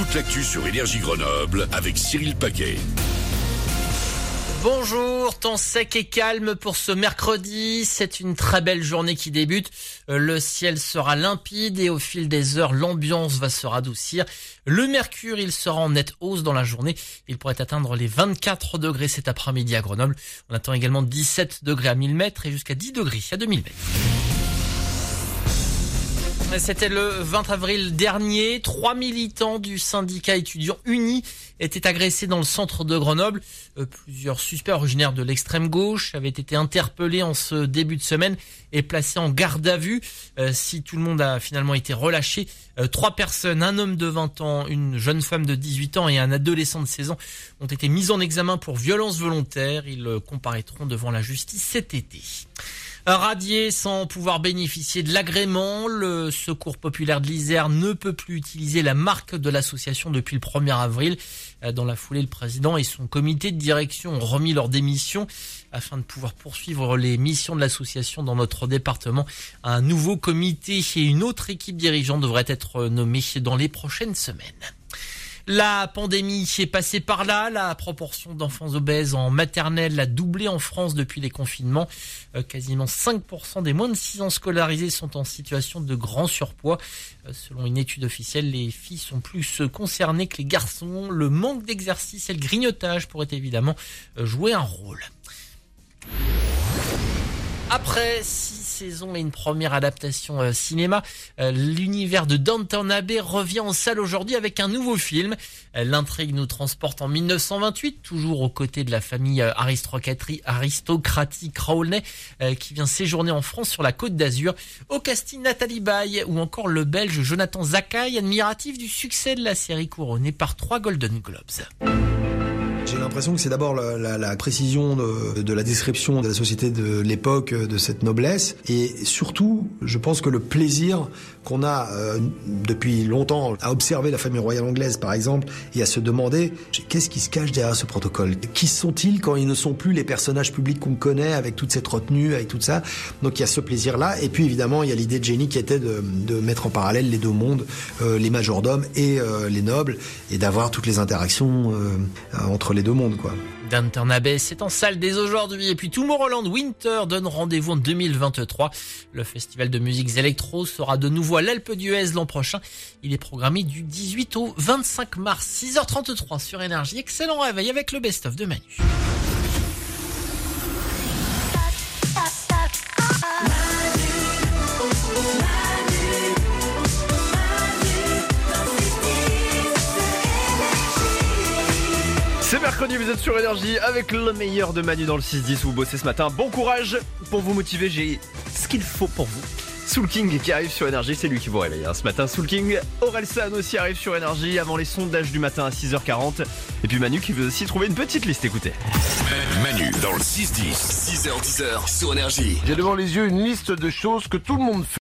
toute l'actu sur Énergie Grenoble avec Cyril Paquet. Bonjour, temps sec et calme pour ce mercredi. C'est une très belle journée qui débute. Euh, Le ciel sera limpide et au fil des heures, l'ambiance va se radoucir. Le mercure, il sera en nette hausse dans la journée. Il pourrait atteindre les 24 degrés cet après-midi à Grenoble. On attend également 17 degrés à 1000 mètres et jusqu'à 10 degrés à 2000 mètres. C'était le 20 avril dernier. Trois militants du syndicat étudiant uni étaient agressés dans le centre de Grenoble. Euh, Plusieurs suspects originaires de l'extrême gauche avaient été interpellés en ce début de semaine et placés en garde à vue. Euh, si tout le monde a finalement été relâché, euh, trois personnes, un homme de 20 ans, une jeune femme de 18 ans et un adolescent de 16 ans ont été mis en examen pour violence volontaire. Ils comparaîtront devant la justice cet été. Radié sans pouvoir bénéficier de l'agrément, le Secours populaire de l'Isère ne peut plus utiliser la marque de l'association depuis le 1er avril. Euh, Dans la foulée, le président et son comité de direction ont remis leur démission afin de pouvoir poursuivre les missions de l'association dans notre département. Un nouveau comité et une autre équipe dirigeante devraient être nommés dans les prochaines semaines. La pandémie est passée par là. La proportion d'enfants obèses en maternelle a doublé en France depuis les confinements. Euh, quasiment 5% des moins de 6 ans scolarisés sont en situation de grand surpoids. Euh, selon une étude officielle, les filles sont plus concernées que les garçons. Le manque d'exercice et le grignotage pourraient évidemment euh, jouer un rôle. Après six saisons et une première adaptation euh, cinéma, euh, l'univers de Downton Abbey revient en salle aujourd'hui avec un nouveau film. Euh, L'intrigue nous transporte en 1928, toujours aux côtés de la famille aristocratique euh, qui vient séjourner en France sur la côte d'Azur. Au casting Nathalie Baye ou encore le belge Jonathan Zakaï, admiratif du succès de la série couronnée par trois Golden Globes. J'ai l'impression que c'est d'abord la, la- la précision de, de la description de la société de l'époque, de cette noblesse, et surtout, je pense que le plaisir qu'on a euh, depuis longtemps à observer la famille royale anglaise, par exemple, et à se demander qu'est-ce qui se cache derrière ce protocole? Qui sont-ils quand ils ne sont plus les personnages publics qu'on connaît avec toute cette retenue, avec tout ça? Donc il y a ce plaisir-là, et puis évidemment, il y a l'idée de Jenny qui était de, mettre en parallèle les deux mondes, euh, les majordomes et euh, les nobles, et d'avoir toutes les interactions entre les deux mondes, quoi. Downton Abbey, c'est en salle dès aujourd'hui. Et puis Tomorrowland Winter donne rendez-vous en 2023. Le festival de musiques électro sera de nouveau à l'Alpe d'Huez l'an prochain. Il est programmé du 18 au 25 mars, 6h33 sur Énergie. Excellent réveil avec le best-of de Manu. C'est mercredi, vous êtes sur Énergie avec le meilleur de Manu dans le 6-10 où vous bossez ce matin. Bon courage pour vous motiver, j'ai ce qu'il faut pour vous. Soul King qui arrive sur Énergie, c'est lui qui vous réveille hein, ce matin. Soul King, Orelsan aussi arrive sur Énergie avant les sondages du matin à 6h40. Et puis Manu qui veut aussi trouver une petite liste, écoutez. Manu dans le 6-10. 6h10 sur Énergie. J'ai devant les yeux une liste de choses que tout le monde fait.